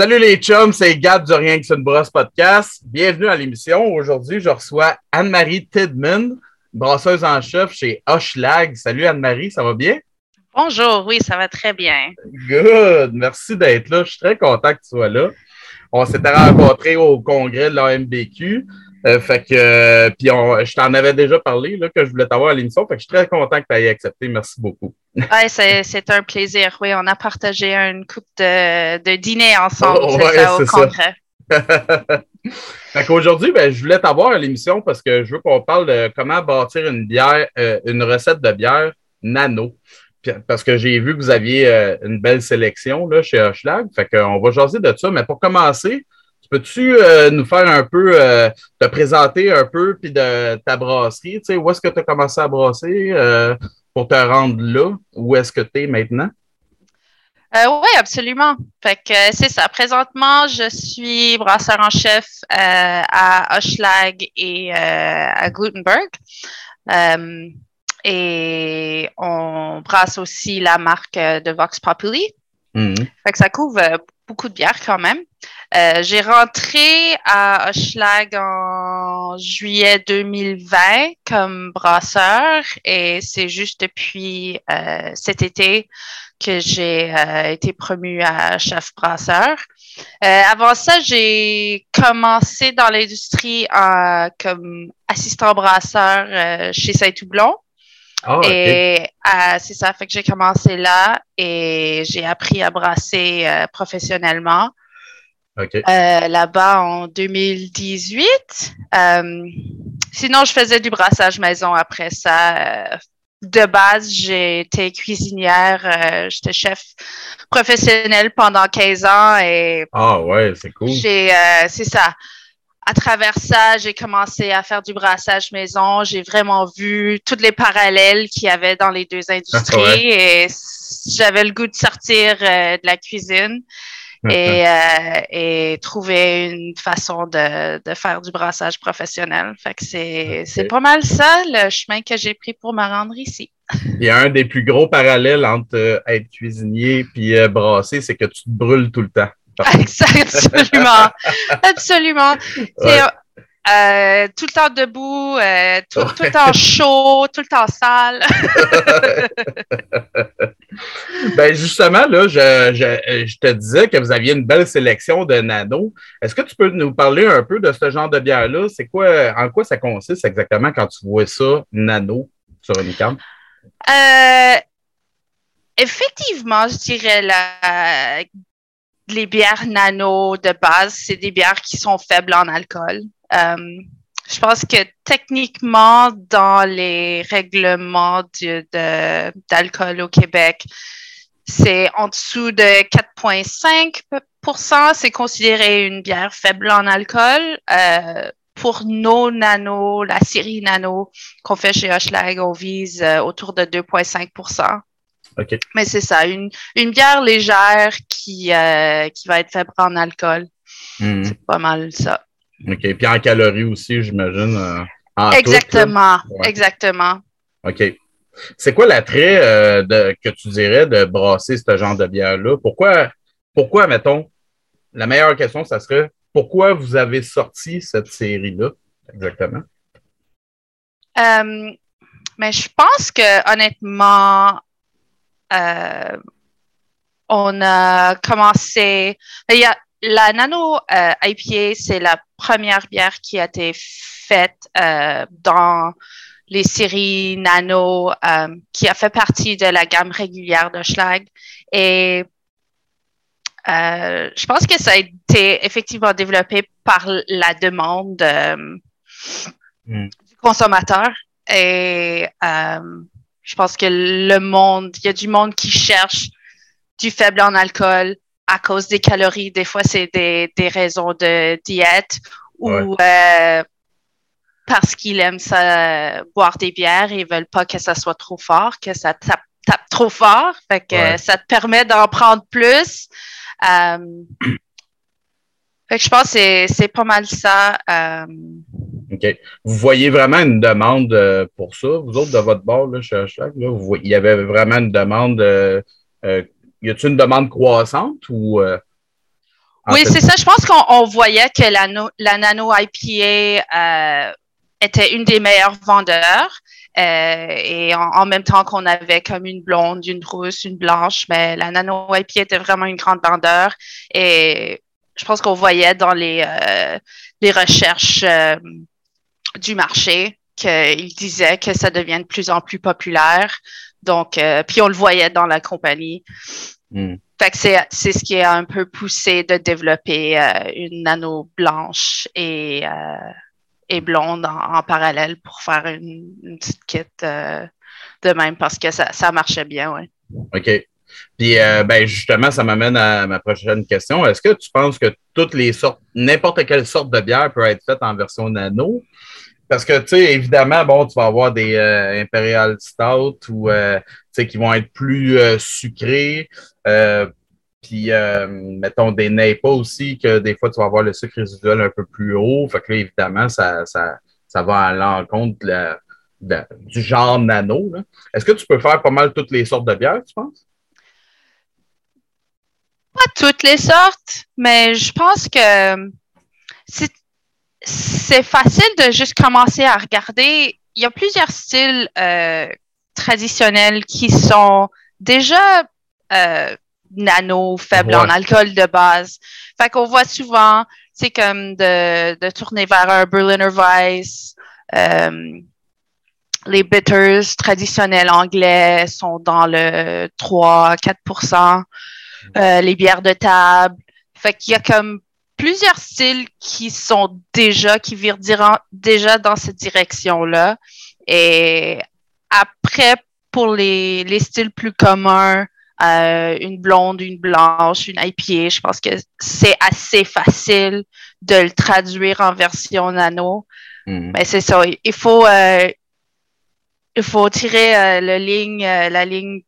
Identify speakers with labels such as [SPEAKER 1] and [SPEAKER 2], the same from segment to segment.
[SPEAKER 1] Salut les chums, c'est Gab du Rien que c'est une brosse podcast. Bienvenue à l'émission. Aujourd'hui, je reçois Anne-Marie Tidman, brasseuse en chef chez Hochelag. Salut Anne-Marie, ça va bien?
[SPEAKER 2] Bonjour, oui, ça va très bien.
[SPEAKER 1] Good, merci d'être là. Je suis très content que tu sois là. On s'était rencontrés au congrès de l'AMBQ. Euh, fait que, euh, puis je t'en avais déjà parlé là, que je voulais t'avoir à l'émission. Fait que je suis très content que tu aies accepté. Merci beaucoup.
[SPEAKER 2] Ouais, c'est un plaisir. Oui, on a partagé une coupe de, de dîner ensemble oh, ça, au congrès.
[SPEAKER 1] fait qu'aujourd'hui, ben, je voulais t'avoir à l'émission parce que je veux qu'on parle de comment bâtir une bière, euh, une recette de bière nano. Parce que j'ai vu que vous aviez une belle sélection là, chez Hochelag. Fait qu'on va jaser de ça. Mais pour commencer, Peux-tu euh, nous faire un peu, euh, te présenter un peu, puis de ta brasserie? Tu sais, où est-ce que tu as commencé à brasser euh, pour te rendre là? Où est-ce que tu es maintenant?
[SPEAKER 2] oui, absolument. Fait que c'est ça. Présentement, je suis brasseur en chef à Hochelag et à Gutenberg. et on brasse aussi la marque de Vox Populi. Mm-hmm. Fait que ça couvre beaucoup de bières quand même. Euh, j'ai rentré à Hochelag en juillet 2020 comme brasseur et c'est juste depuis euh, cet été que j'ai euh, été promue à chef brasseur. avant ça, j'ai commencé dans l'industrie comme assistant brasseur chez Saint-Houblon. Oh, et c'est ça, fait que j'ai commencé là et j'ai appris à brasser professionnellement. Euh, là-bas en 2018. Euh, sinon, je faisais du brassage maison après ça. Euh, de base, j'ai été cuisinière, j'étais chef professionnel pendant 15 ans et.
[SPEAKER 1] Ah ouais, c'est cool.
[SPEAKER 2] J'ai, c'est ça. À travers ça, j'ai commencé à faire du brassage maison. J'ai vraiment vu tous les parallèles qu'il y avait dans les deux industries et j'avais le goût de sortir de la cuisine. et, euh, et, trouver une façon de, de, faire du brassage professionnel. Fait que c'est, c'est pas mal ça, le chemin que j'ai pris pour me rendre ici.
[SPEAKER 1] Il y a un des plus gros parallèles entre euh, être cuisinier puis euh, brasser, c'est que tu te brûles tout le temps.
[SPEAKER 2] Absolument. Absolument. Euh, tout le temps debout, euh, tout, le temps chaud, tout le temps sale.
[SPEAKER 1] ben justement, là, je, te disais que vous aviez une belle sélection de nano. Est-ce que tu peux nous parler un peu de ce genre de bière-là? C'est quoi, en quoi ça consiste exactement quand tu vois ça, nano, sur une carte?
[SPEAKER 2] Euh, effectivement, je dirais la, les bières nano de base, c'est des bières qui sont faibles en alcool. Euh, je pense que techniquement, dans les règlements d'alcool au Québec, c'est en dessous de 4,5% C'est considéré une bière faible en alcool. Euh, pour nos nano, la série nano qu'on fait chez Hochelag, on vise euh, autour de 2,5 Mais c'est ça, une, une bière légère qui, qui va être faible en alcool. Mm-hmm. C'est pas mal ça.
[SPEAKER 1] OK. Puis en calories aussi, j'imagine.
[SPEAKER 2] Euh, exactement. Exactement.
[SPEAKER 1] OK. C'est quoi l'attrait euh, que tu dirais de brasser ce genre de bière-là? Pourquoi, pourquoi, mettons, la meilleure question, ça serait pourquoi vous avez sorti cette série-là exactement?
[SPEAKER 2] Euh, mais je pense que honnêtement, on a commencé. Il y a, la Nano euh, IPA, c'est la première bière qui a été faite euh, dans les séries Nano, euh, qui a fait partie de la gamme régulière de Schlag. Et je pense que ça a été effectivement développé par la demande hmm. du consommateur. Et je pense que le monde, il y a du monde qui cherche du faible en alcool, à cause des calories. Des fois, c'est des, des, raisons de diète ou euh, parce qu'ils aiment ça, boire des bières et ils veulent pas que ça soit trop fort, que ça tape, tape trop fort. Fait que ça te permet d'en prendre plus. Euh, fait que je pense que c'est pas mal ça. Euh.
[SPEAKER 1] OK. Vous voyez vraiment une demande pour ça, vous autres, de votre bord, là, chez Hashtag, là, il y avait vraiment une demande y a-t-il une demande croissante ou. Euh?
[SPEAKER 2] Oui, c'est ça. Je pense qu'on voyait que la, la nano IPA euh, était une des meilleures vendeurs. Euh, et en, même temps qu'on avait comme une blonde, une rousse, une blanche, mais la nano IPA était vraiment une grande vendeur. Et je pense qu'on voyait dans les, euh, les recherches du marché qu'il disait que ça devient de plus en plus populaire. Donc, puis on le voyait dans la compagnie. Hmm. Fait que c'est, ce qui est un peu poussé de développer euh, une nano blanche et, euh, et blonde en, parallèle pour faire une, petite kit euh, de même parce que ça, ça marchait bien, oui.
[SPEAKER 1] OK. Puis, ben justement, ça m'amène à ma prochaine question. Est-ce que tu penses que toutes les sortes, n'importe quelle sorte de bière peut être faite en version nano? Parce que, tu sais, évidemment, bon, tu vas avoir des Imperial Stout ou, tu sais, qui vont être plus sucrés. Euh, puis, euh, mettons, des NEPA aussi, que des fois, tu vas avoir le sucre résiduel un peu plus haut. Fait que là, évidemment, ça, ça, ça va à l'encontre du genre nano. Est-ce que tu peux faire pas mal toutes les sortes de bières, tu penses?
[SPEAKER 2] Pas toutes les sortes, mais je pense que c'est facile de juste commencer à regarder. Il y a plusieurs styles euh, traditionnels qui sont déjà euh, nano, faible en alcool de base. Fait qu'on voit souvent, c'est comme de, de, tourner vers un Berliner Weiss. Euh, les bitters traditionnels anglais sont dans le 3-4% euh, les bières de table. Fait qu'il y a comme plusieurs styles qui sont déjà, qui virent déjà dans cette direction-là. Et après, pour les, les styles plus communs, euh, une blonde, une blanche, une IPA. Je pense que c'est assez facile de le traduire en version nano. Mhm. Mais c'est ça. Il faut, euh, il faut tirer euh, le ligne, la ligne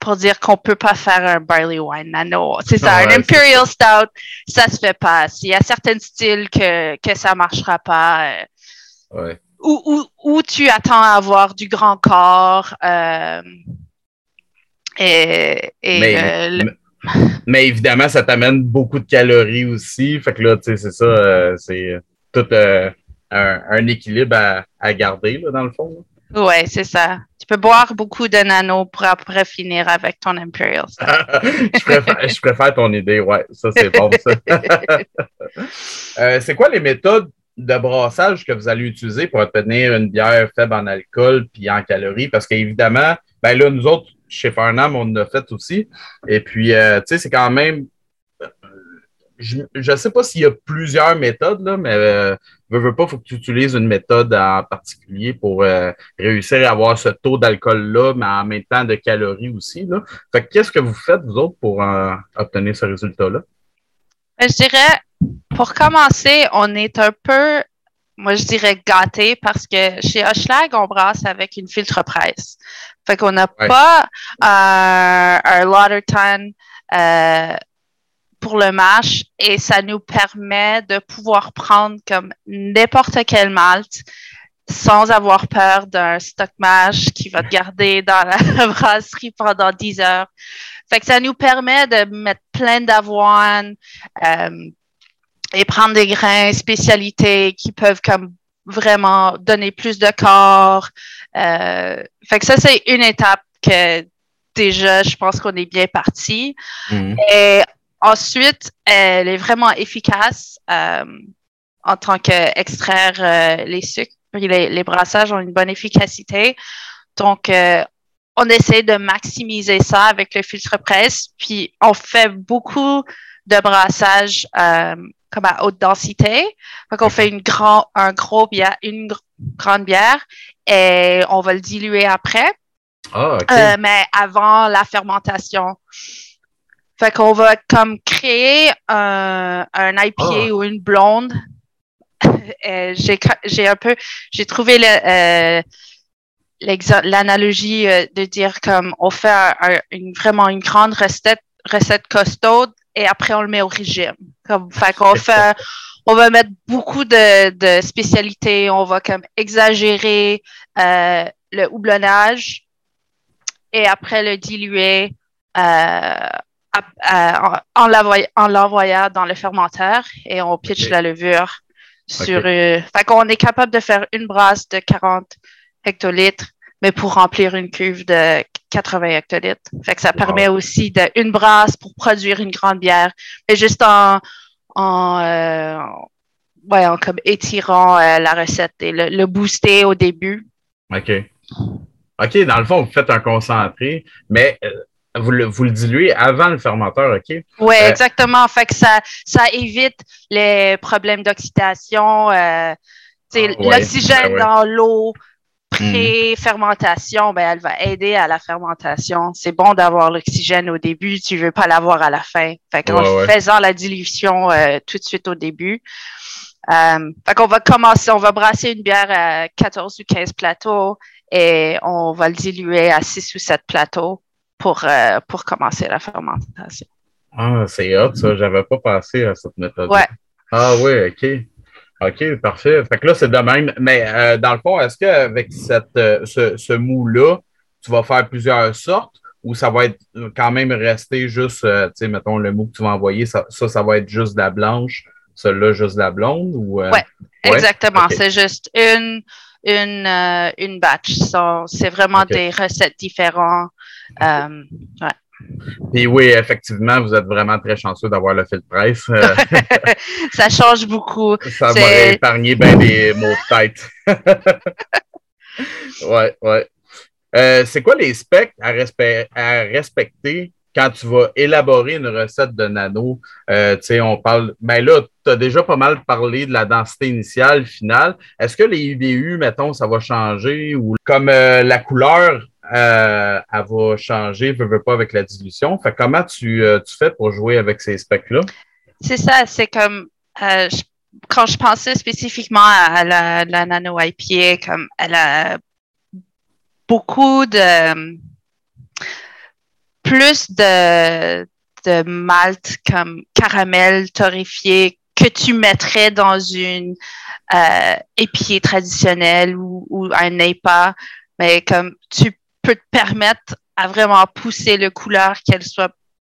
[SPEAKER 2] pour dire qu'on peut pas faire un barley wine nano. C'est ça. un Imperial Stout, ça se fait pas. Il y a certains styles que, que ça marchera pas.
[SPEAKER 1] Ouais.
[SPEAKER 2] Ou, tu attends à avoir du grand corps. Et,
[SPEAKER 1] euh, mais, évidemment, ça t'amène beaucoup de calories aussi. Fait que là, tu sais, c'est ça, euh, c'est tout euh, un, équilibre à, garder, là, dans le fond.
[SPEAKER 2] Oui, c'est ça. Peux boire beaucoup de nano pour après finir avec ton Imperial.
[SPEAKER 1] je, préfère, je, préfère, ton idée, ouais. Ça, c'est bon, ça. c'est quoi les méthodes de brassage que vous allez utiliser pour obtenir une bière faible en alcool puis en calories? Parce qu'évidemment, ben là, nous autres, chez Farnham, on l'a fait aussi. Et puis, euh, tu sais, c'est quand même. Euh, je ne sais pas s'il y a plusieurs méthodes, là, mais euh, veux, pas, il faut que tu utilises une méthode en particulier pour euh, réussir à avoir ce taux d'alcool-là, mais en même temps de calories aussi. Là. Fait qu'est-ce que vous faites, vous autres, pour obtenir ce résultat-là?
[SPEAKER 2] Je dirais, pour commencer, on est un peu moi, je dirais gâté parce que chez Hochelag, on brasse avec une filtre presse. Fait qu'on n'a pas euh, un Lauderton euh, pour le mash et ça nous permet de pouvoir prendre comme n'importe quel malt sans avoir peur d'un stock mash qui va te garder dans la brasserie pendant 10 heures. Fait que ça nous permet de mettre plein d'avoine, euh, et prendre des grains spécialités qui peuvent comme vraiment donner plus de corps. Euh, fait que ça, c'est une étape que déjà, je pense qu'on est bien parti. Mhm. Et ensuite, elle est vraiment efficace euh, en tant qu'extraire euh, les sucres. Les, les, brassages ont une bonne efficacité. Donc, euh, on essaie de maximiser ça avec le filtre presse. Puis, on fait beaucoup de brassage euh, comme à haute densité. Donc, on fait une grand, un gros bière, une grande bière et on va le diluer après.
[SPEAKER 1] Ah,
[SPEAKER 2] euh, mais avant la fermentation. Fait qu'on va comme créer un, un IPA ah. ou une blonde. j'ai un peu, j'ai trouvé le, euh, l'analogie euh, de dire comme on fait une, vraiment une grande recette, recette costaud et après on le met au régime. Comme, fait qu'on fait, on va mettre beaucoup de, de spécialités, on va comme exagérer euh, le houblonnage et après le diluer euh, en l'envoyant dans le fermenteur et on pitch la levure sur. Okay. fait qu'on est capable de faire une brasse de 40 hectolitres, mais pour remplir une cuve de 80 hectolitres. Fait que ça permet aussi de une brasse pour produire une grande bière, mais juste en, en, euh, ouais, en comme étirant euh, la recette et le, le, booster au début.
[SPEAKER 1] OK. OK, dans le fond, vous faites un concentré, mais euh, vous le, vous le diluez avant le fermenteur, OK?
[SPEAKER 2] Oui, euh, exactement. Fait que ça, ça évite les problèmes d'oxydation. Euh, ouais, L'oxygène ouais. dans l'eau pré-fermentation, ben, elle va aider à la fermentation. C'est bon d'avoir l'oxygène au début, tu veux pas l'avoir à la fin. Fait qu'en faisant la dilution euh, tout de suite au début. Fait qu'on va commencer, on va brasser une bière à 14 ou 15 plateaux et on va le diluer à 6 ou 7 plateaux pour, euh, pour commencer la fermentation.
[SPEAKER 1] Ah, c'est hot, ça. J'avais pas pensé à cette méthode.
[SPEAKER 2] Ouais.
[SPEAKER 1] Ah oui, OK. OK, parfait. Fait que là, c'est de même. Mais euh, dans le fond, est-ce qu'avec cette, euh, ce, ce mou-là, tu vas faire plusieurs sortes ou ça va être quand même rester juste, euh, tu sais, mettons, le mou que tu vas envoyer, ça, ça, ça va être juste de la blanche, celui-là, juste de la blonde? Ou,
[SPEAKER 2] euh... ouais, ouais, exactement. Okay. C'est juste une, une, euh, une batch. So, c'est vraiment okay. des recettes différentes. Euh, ouais.
[SPEAKER 1] Oui, effectivement, vous êtes vraiment très chanceux d'avoir le fil presse.
[SPEAKER 2] ça change beaucoup.
[SPEAKER 1] Ça m'a épargné bien des mots de tête. ouais, ouais. Euh, c'est quoi les specs à, respect, à, respecter quand tu vas élaborer une recette de nano? Euh, tu sais, on parle. Ben là, tu as déjà pas mal parlé de la densité initiale, finale. Est-ce que les IBU, mettons, ça va changer ou comme euh, la couleur euh, elle va changer, veux, veux pas, avec la dilution? Fait comment tu, tu fais pour jouer avec ces specs-là?
[SPEAKER 2] C'est ça, c'est comme quand je pensais spécifiquement à la, la nano IPA, comme elle a beaucoup de plus de, de malt comme caramel torréfié que tu mettrais dans une euh, épier traditionnelle ou, ou un NEPA, mais comme tu peut te permettre à vraiment pousser le couleur qu'elle soit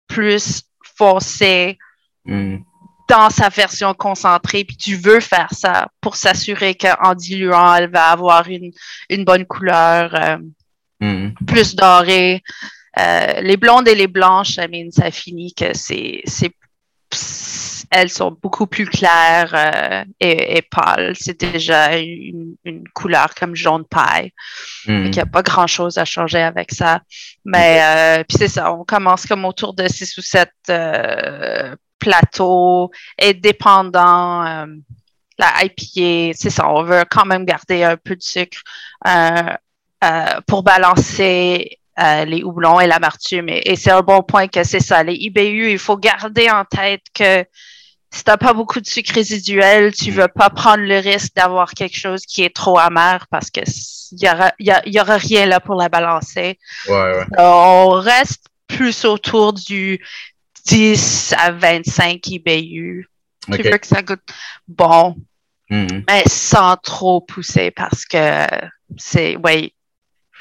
[SPEAKER 2] plus foncée mm. dans sa version concentrée. Puis tu veux faire ça pour s'assurer qu'en diluant, elle va avoir une, une bonne couleur euh, mm. plus dorée. Euh, les blondes et les blanches, I mean, ça finit que c'est elles sont beaucoup plus claires euh, et, et, pâles. C'est déjà une, une, couleur comme jaune paille. Mm. Il n'y a pas grand-chose à changer avec ça. Mais euh, puis c'est ça, on commence comme autour de six ou sept euh, plateaux et dépendant euh, la IPA, c'est ça, on veut quand même garder un peu de sucre euh, euh, pour balancer euh, les houblons et l'amertume. Et, et c'est un bon point que c'est ça. Les IBU, il faut garder en tête que si t'as pas beaucoup de sucre résiduel, tu veux pas prendre le risque d'avoir quelque chose qui est trop amer parce que il y aura, y, y aura rien là pour la balancer.
[SPEAKER 1] Ouais, ouais.
[SPEAKER 2] On reste plus autour du 10 à 25 IBU. Okay. Tu veux que ça goûte bon, mm -hmm. mais sans trop pousser parce que c'est, ouais,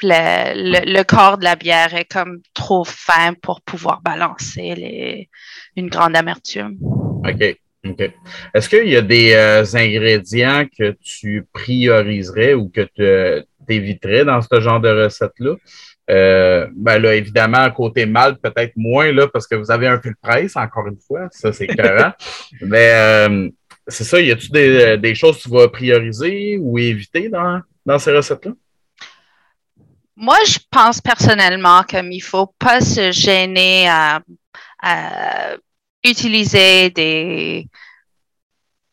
[SPEAKER 2] le, le, le, corps de la bière est comme trop fin pour pouvoir balancer les, une grande amertume.
[SPEAKER 1] OK. OK. Est-ce qu'il y a des euh, ingrédients que tu prioriserais ou que tu éviterais dans ce genre de recette-là? Euh, ben là, évidemment, côté mal, peut-être moins, là, parce que vous avez un peu de presse, encore une fois. Ça, c'est clair. Mais euh, c'est ça, y a-tu des, des, choses que tu vas prioriser ou éviter dans, dans ces recettes-là?
[SPEAKER 2] Moi, je pense personnellement qu'il ne faut pas se gêner à, utiliser des,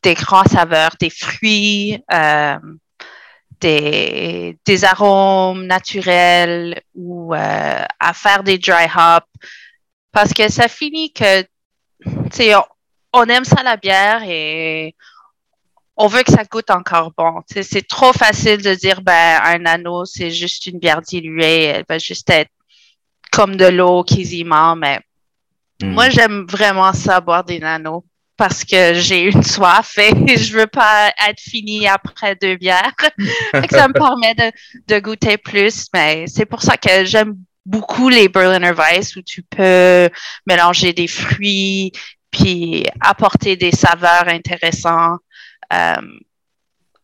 [SPEAKER 2] des grands saveurs, des fruits, euh, des, des arômes naturels ou euh, à faire des dry hops parce que ça finit que, tu sais, on, on, aime ça la bière et on veut que ça goûte encore bon. C'est trop facile de dire, ben, un anneau, c'est juste une bière diluée, elle va juste être comme de l'eau quasiment, mais Mm. Moi, j'aime vraiment ça, boire des nanos, parce que j'ai une soif et je veux pas être fini après deux bières. ça me permet de, de, goûter plus, mais c'est pour ça que j'aime beaucoup les Berliner Weiss où tu peux mélanger des fruits puis apporter des saveurs intéressantes euh,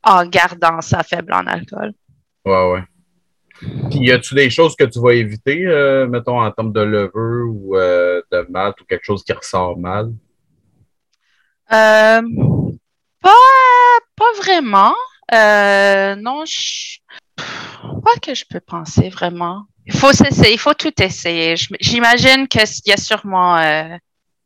[SPEAKER 2] en gardant sa faible en alcool.
[SPEAKER 1] Ouais, ouais. Puis, y a-tu des choses que tu vas éviter, euh, mettons, en termes de levure ou euh, de malt ou quelque chose qui ressort mal?
[SPEAKER 2] pas, pas vraiment. non, je... Quoi que je peux penser vraiment? Il faut essayer, il faut tout essayer. J'imagine qu'il y a sûrement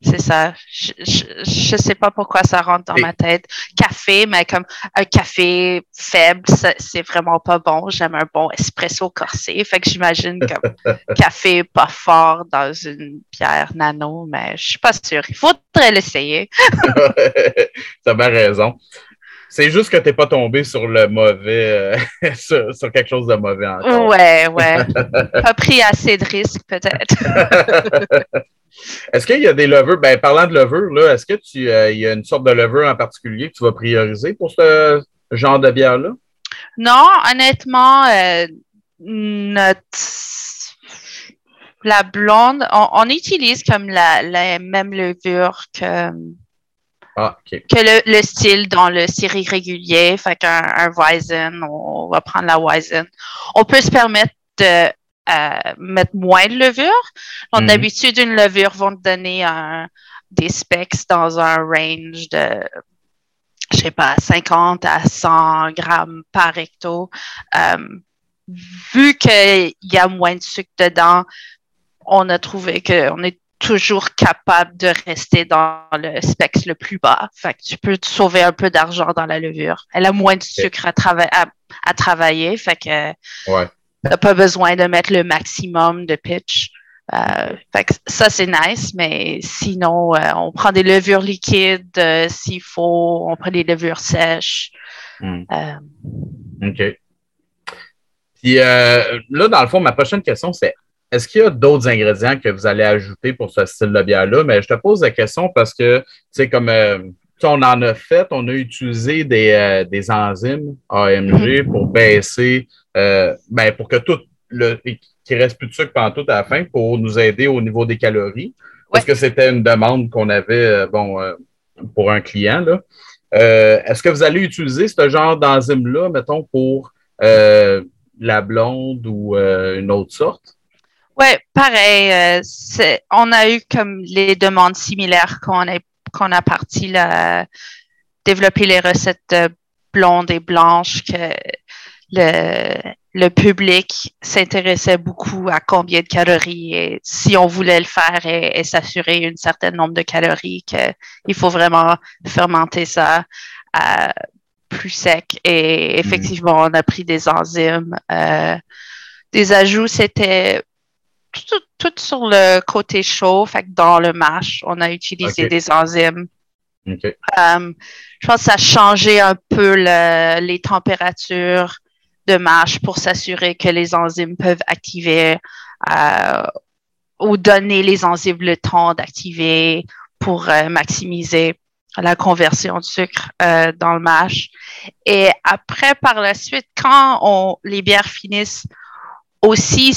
[SPEAKER 2] c'est ça. Je, je, sais pas pourquoi ça rentre dans ma tête. Café, mais comme un café faible, c'est vraiment pas bon. J'aime un bon espresso corsé. Fait que j'imagine que café pas fort dans une bière nano, mais je suis pas sûre. Il faudrait l'essayer.
[SPEAKER 1] T'as bien raison. C'est juste que t'es pas tombé sur le mauvais, euh, sur, quelque chose de mauvais encore.
[SPEAKER 2] Ouais, ouais. pas pris assez de risques, peut-être.
[SPEAKER 1] Est-ce qu'il y a des levures? Ben, parlant de levure, là, est-ce que tu euh, y a une sorte de levure en particulier que tu vas prioriser pour ce genre de bière-là?
[SPEAKER 2] Non, honnêtement, euh, notre la blonde, on, utilise comme la, même levure que,
[SPEAKER 1] ah,
[SPEAKER 2] que le, style dans le série régulier. Fait qu'un un Weizen, on va prendre la Weizen. On peut se permettre de mettre moins de levure. Donc, d'habitude, une levure va te donner des specs dans un range de, je sais pas, 50 à 100 grammes par hecto. Euh, vu qu'il y a moins de sucre dedans, on a trouvé qu'on est toujours capable de rester dans le spec le plus bas. Fait que tu peux te sauver un peu d'argent dans la levure. Elle a moins de sucre à, à, travailler. Fait que
[SPEAKER 1] ouais.
[SPEAKER 2] pas besoin de mettre le maximum de pitch. Euh, ça, c'est nice, mais sinon, euh, on prend des levures liquides euh, s'il faut, on prend des levures sèches.
[SPEAKER 1] Hmm. OK. Puis là, dans le fond, ma prochaine question, c'est est-ce qu'il y a d'autres ingrédients que vous allez ajouter pour ce style de bière-là? Mais je te pose la question parce que, tu sais, comme on en a fait, on a utilisé des, des enzymes AMG hmm. pour baisser euh, ben, pour que tout le qu'il reste plus de sucre pendant tout à la fin pour nous aider au niveau des calories. Parce que c'était une demande qu'on avait euh, bon, euh, pour un client. Là. Est-ce que vous allez utiliser ce genre d'enzyme-là, mettons, pour la blonde ou une autre sorte?
[SPEAKER 2] Oui, pareil. on a eu comme les demandes similaires qu'on a, qu'on a parti là, développer les recettes blondes et blanches que le, le public s'intéressait beaucoup à combien de calories et si on voulait le faire et, s'assurer une certaine nombre de calories qu'il faut vraiment fermenter ça euh, plus sec et mm-hmm. effectivement on a pris des enzymes euh, des ajouts c'était tout, sur le côté chaud fait que dans le mash on a utilisé des enzymes.
[SPEAKER 1] Euh,
[SPEAKER 2] je pense que ça a changé un peu les températures de marche pour s'assurer que les enzymes peuvent activer euh, ou donner les enzymes le temps d'activer pour euh, maximiser la conversion de sucre euh, dans le mash. Et après, par la suite, quand on, les bières finissent aussi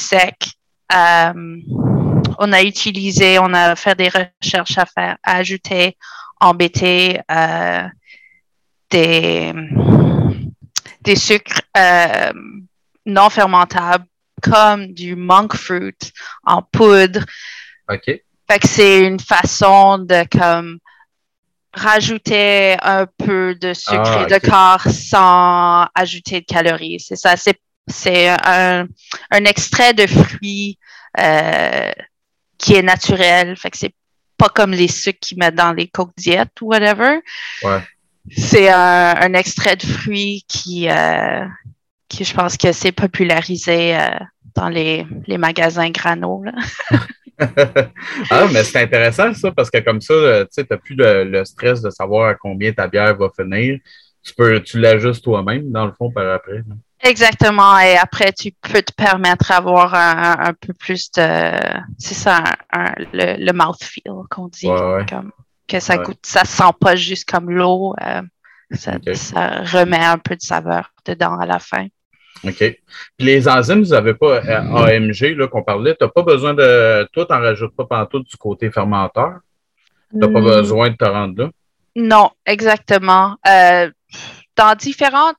[SPEAKER 2] sec, on a utilisé, on a fait des recherches à faire, à ajouter en BT des des sucres euh, non fermentables comme du monk fruit en poudre.
[SPEAKER 1] OK.
[SPEAKER 2] Fait que c'est une façon de comme rajouter un peu de sucre ah, et de corps sans ajouter de calories. C'est ça. C'est, c'est un, un, extrait de fruits euh, qui est naturel. Fait que c'est pas comme les sucres qu'ils mettent dans les coques diètes ou whatever.
[SPEAKER 1] Ouais.
[SPEAKER 2] C'est un, extrait de fruit qui, euh, qui je pense que c'est popularisé euh, dans les, les, magasins grano.
[SPEAKER 1] ah, mais c'est intéressant ça, parce que comme ça, tu n'as plus le, stress de savoir à combien ta bière va finir. Tu peux, tu l'ajustes toi-même, dans le fond, par après.
[SPEAKER 2] Exactement. Et après, tu peux te permettre d'avoir un, peu plus de. C'est ça, le, le mouthfeel qu'on dit. Comme, que ça goûte, ça sent pas juste comme l'eau. Euh, ça, remet un peu de saveur dedans à la fin.
[SPEAKER 1] OK. Puis les enzymes, vous n'avez pas euh, AMG qu'on parlait. Tu n'as pas besoin de. Toi, tu n'en rajoutes pas partout du côté fermenteur? Tu n'as pas hmm. besoin de te rendre là?
[SPEAKER 2] Non, exactement. Euh, dans différentes.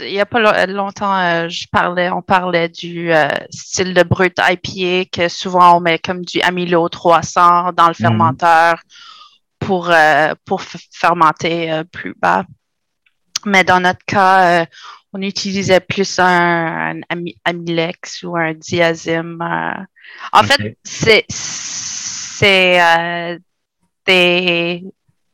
[SPEAKER 2] Il n'y a pas longtemps, euh, je parlais, on parlait du style de brut IPA que souvent on met comme du amylo 300 dans le hmm. fermenteur pour, pour fermenter plus bas. Mais dans notre cas, on utilisait plus un, amylex ou un diazyme. Euh. En fait, c'est euh, des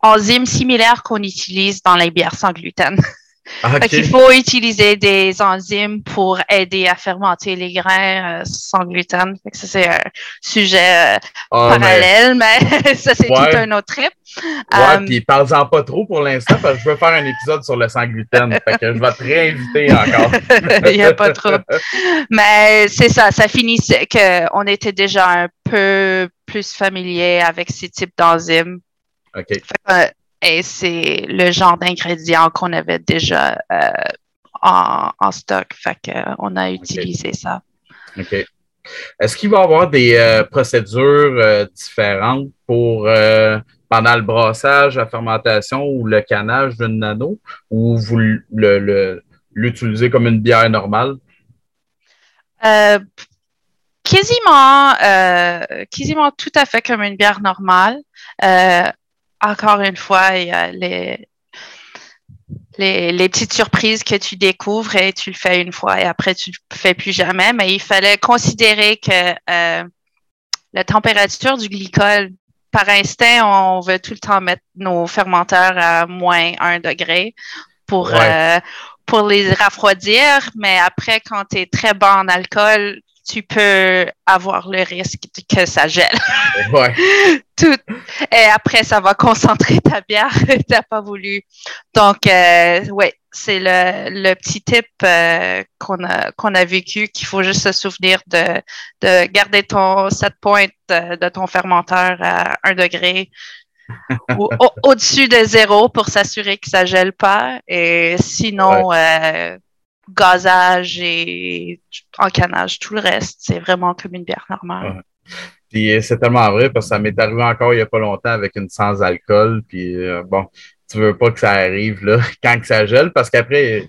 [SPEAKER 2] enzymes similaires qu'on utilise dans les bières sans gluten. Ah, Il faut utiliser des enzymes pour aider à fermenter les grains euh, sans gluten. ça, c'est un sujet euh, ah, parallèle, mais, ça, c'est tout un autre trip.
[SPEAKER 1] Ouais, euh, puis parle-en pas trop pour l'instant, parce que je veux faire un épisode sur le sans gluten. fait que je vais te réinviter encore.
[SPEAKER 2] Il n'y a pas trop. Mais c'est ça, ça finissait qu'on était déjà un peu plus familier avec ces types d'enzymes.
[SPEAKER 1] OK.
[SPEAKER 2] Et c'est le genre d'ingrédients qu'on avait déjà euh, en, stock. Fait qu'on a utilisé ça.
[SPEAKER 1] OK. Est-ce qu'il va y avoir des euh, procédures euh, différentes pour pendant le brassage, la fermentation ou le canage d'une nano? Ou vous l'utilisez comme une bière normale?
[SPEAKER 2] quasiment, quasiment tout à fait comme une bière normale encore une fois, il y a les, les, petites surprises que tu découvres et tu le fais une fois et après tu ne le fais plus jamais. Mais il fallait considérer que euh, la température du glycol, par instinct, on veut tout le temps mettre nos fermenteurs à moins 1 degré pour, euh, pour les refroidir. Mais après, quand tu es très bas en alcool, tu peux avoir le risque que ça gèle.
[SPEAKER 1] Ouais.
[SPEAKER 2] Tout. Et après, ça va concentrer ta bière que tu n'as pas voulu. Donc, euh, oui, c'est le, petit tip euh, qu'on a, qu'on a vécu qu'il faut juste se souvenir de, de garder ton set point de, ton fermenteur à 1 degré ou au-dessus de zéro pour s'assurer que ça gèle pas. Et sinon, euh, gazage et encanage, tout le reste, c'est vraiment comme une bière normale.
[SPEAKER 1] Puis euh, c'est tellement vrai parce que ça m'est arrivé encore il n'y a pas longtemps avec une sans alcool. Puis euh, bon, tu veux pas que ça arrive là, quand que ça gèle parce qu'après,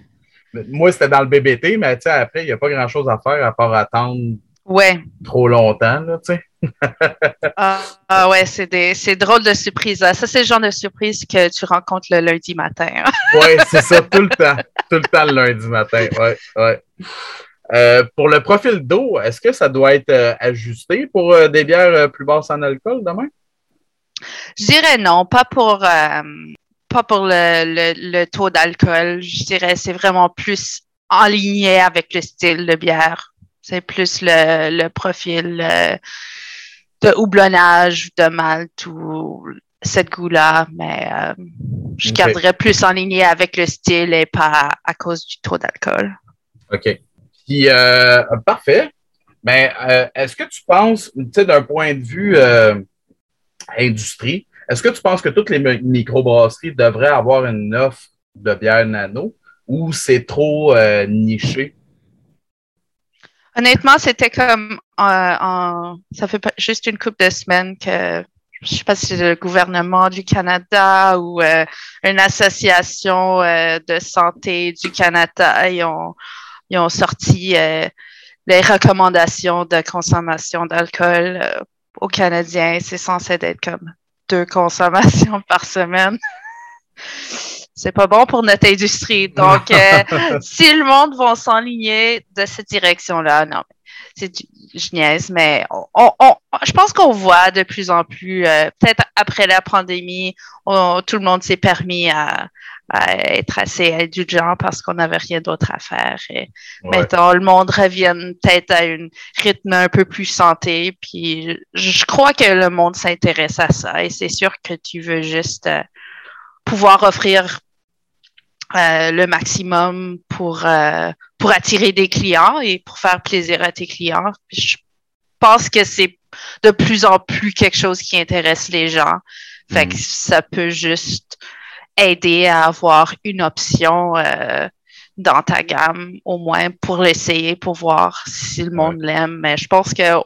[SPEAKER 1] moi c'était dans le BBT, mais tu sais, après, il n'y a pas grand chose à faire à part attendre
[SPEAKER 2] ouais.
[SPEAKER 1] trop longtemps, là, tu sais.
[SPEAKER 2] Ah, ah, ouais, c'est des c'est drôle de surprise. Ça, c'est le genre de surprise que tu rencontres le lundi matin. Hein.
[SPEAKER 1] oui, c'est ça, tout le temps. Tout le temps le lundi matin. Ouais, ouais. Euh, pour le profil d'eau, est-ce que ça doit être euh, ajusté pour euh, des bières plus basses en alcool demain?
[SPEAKER 2] Je dirais non, pas pour pas pour le, taux d'alcool. Je dirais c'est vraiment plus en ligne avec le style de bière. C'est plus le, profil de houblonnage, de malt ou cette goût-là, mais je garderais plus en ligne avec le style et pas à cause du taux d'alcool.
[SPEAKER 1] OK. Puis, euh, parfait. Mais euh, est-ce que tu penses, tu sais, d'un point de vue euh, industrie, est-ce que tu penses que toutes les microbrasseries devraient avoir une offre de bière nano ou c'est trop niché?
[SPEAKER 2] Honnêtement, c'était comme en, ça fait juste une couple de semaines que je ne sais pas si le gouvernement du Canada ou une association de santé du Canada, ils ont ils ont sorti euh, les recommandations de consommation d'alcool euh, aux Canadiens. C'est censé être comme deux consommations par semaine. C'est pas bon pour notre industrie. Donc, euh, si le monde va s'enligner de cette direction-là, non, c'est je niaise, mais on, je pense qu'on voit de plus en plus, peut-être après la pandémie, tout le monde s'est permis à, être assez indulgent parce qu'on n'avait rien d'autre à faire. Et maintenant, le monde revient peut-être à un rythme un peu plus santé. Puis je crois que le monde s'intéresse à ça et c'est sûr que tu veux juste euh, pouvoir offrir euh, le maximum pour, euh, pour attirer des clients et pour faire plaisir à tes clients. Je pense que c'est de plus en plus quelque chose qui intéresse les gens. Fait que mm. ça peut juste aider à avoir une option euh, dans ta gamme, au moins pour l'essayer, pour voir si le monde l'aime. Mais je pense que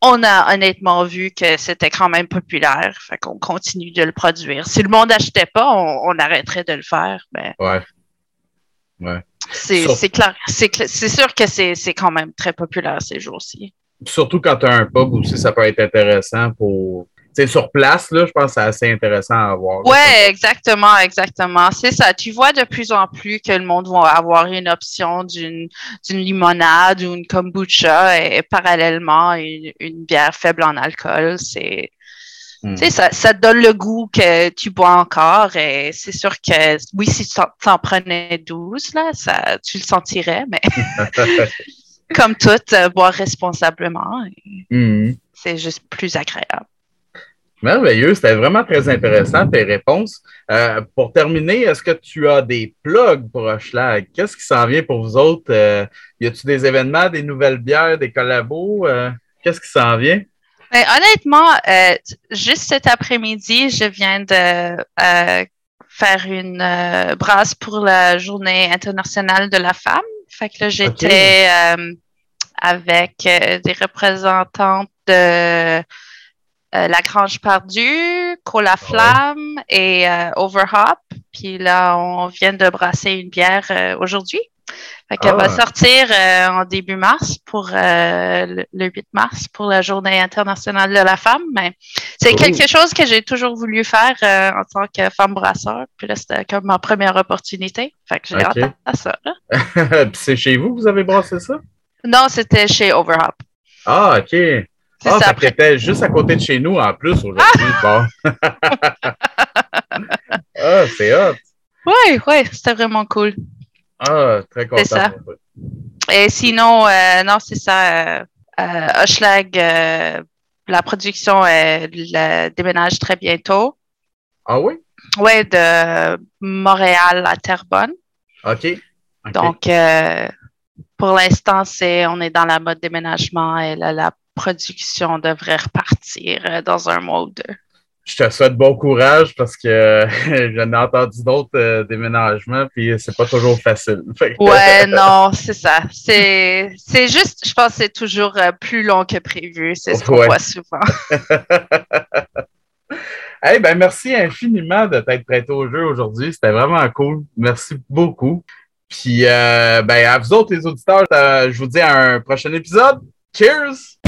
[SPEAKER 2] on a honnêtement vu que c'était quand même populaire. Fait qu'on continue de le produire. Si le monde n'achetait pas, on, arrêterait de le faire. Mais
[SPEAKER 1] ouais. Ouais.
[SPEAKER 2] C'est clair. C'est sûr que c'est quand même très populaire ces jours-ci.
[SPEAKER 1] Surtout quand tu as un pub aussi, ça peut être intéressant pour sur place, là, je pense que c'est assez intéressant à voir.
[SPEAKER 2] Oui, exactement, exactement. C'est ça. Tu vois de plus en plus que le monde va avoir une option d'une limonade ou une kombucha et, parallèlement une, bière faible en alcool. C'est. Hmm. Ça, ça te donne le goût que tu bois encore et c'est sûr que oui, si tu en prenais 12, là, ça, tu le sentirais, mais comme tout, euh, boire responsablement, hmm. c'est juste plus agréable.
[SPEAKER 1] Merveilleux, c'était vraiment très intéressant tes réponses. Euh, pour terminer, est-ce que tu as des plugs pour Hochelag? Qu'est-ce qui s'en vient pour vous autres? Euh, y a-t-il des événements, des nouvelles bières, des collabos? Euh, qu'est-ce qui s'en vient?
[SPEAKER 2] Ben, honnêtement, juste cet après-midi, je viens de faire une brasse pour la Journée internationale de la femme. Fait que là, j'étais avec des représentantes de la Grange Perdue, Cola Flamme et euh, Overhop. Puis là, on vient de brasser une bière euh, aujourd'hui. Fait qu'elle va ah. sortir en début mars pour le, 8 mars pour la Journée internationale de la femme. Mais c'est quelque chose que j'ai toujours voulu faire en tant que femme brasseur. Puis là, c'était comme ma première opportunité. Fait que j'ai hâte à ça.
[SPEAKER 1] c'est chez vous que vous avez brassé ça?
[SPEAKER 2] Non, c'était chez Overhop.
[SPEAKER 1] Ah, OK. Ah, ça, prêtait juste à côté de chez nous en plus aujourd'hui. ah, c'est hot.
[SPEAKER 2] Oui, oui, c'était vraiment cool.
[SPEAKER 1] Ah, très content. C'est ça.
[SPEAKER 2] Et sinon, euh, non, c'est ça. Euh, euh, la production le déménage très bientôt.
[SPEAKER 1] Ah oui?
[SPEAKER 2] Oui, de Montréal à Terrebonne.
[SPEAKER 1] OK.
[SPEAKER 2] Donc, pour l'instant, c'est on est dans la mode déménagement et la, la production devrait repartir euh, dans un mois ou deux.
[SPEAKER 1] Je te souhaite bon courage parce que j'en ai entendu d'autres euh, déménagements, puis c'est pas toujours facile.
[SPEAKER 2] ouais, non, c'est ça. C'est, juste, je pense que c'est toujours euh, plus long que prévu. C'est ce qu'on voit souvent.
[SPEAKER 1] hey, ben, merci infiniment de t'être prêté au jeu aujourd'hui. C'était vraiment cool. Merci beaucoup. Puis, ben, à vous autres, les auditeurs, je vous dis à un prochain épisode. Cheers.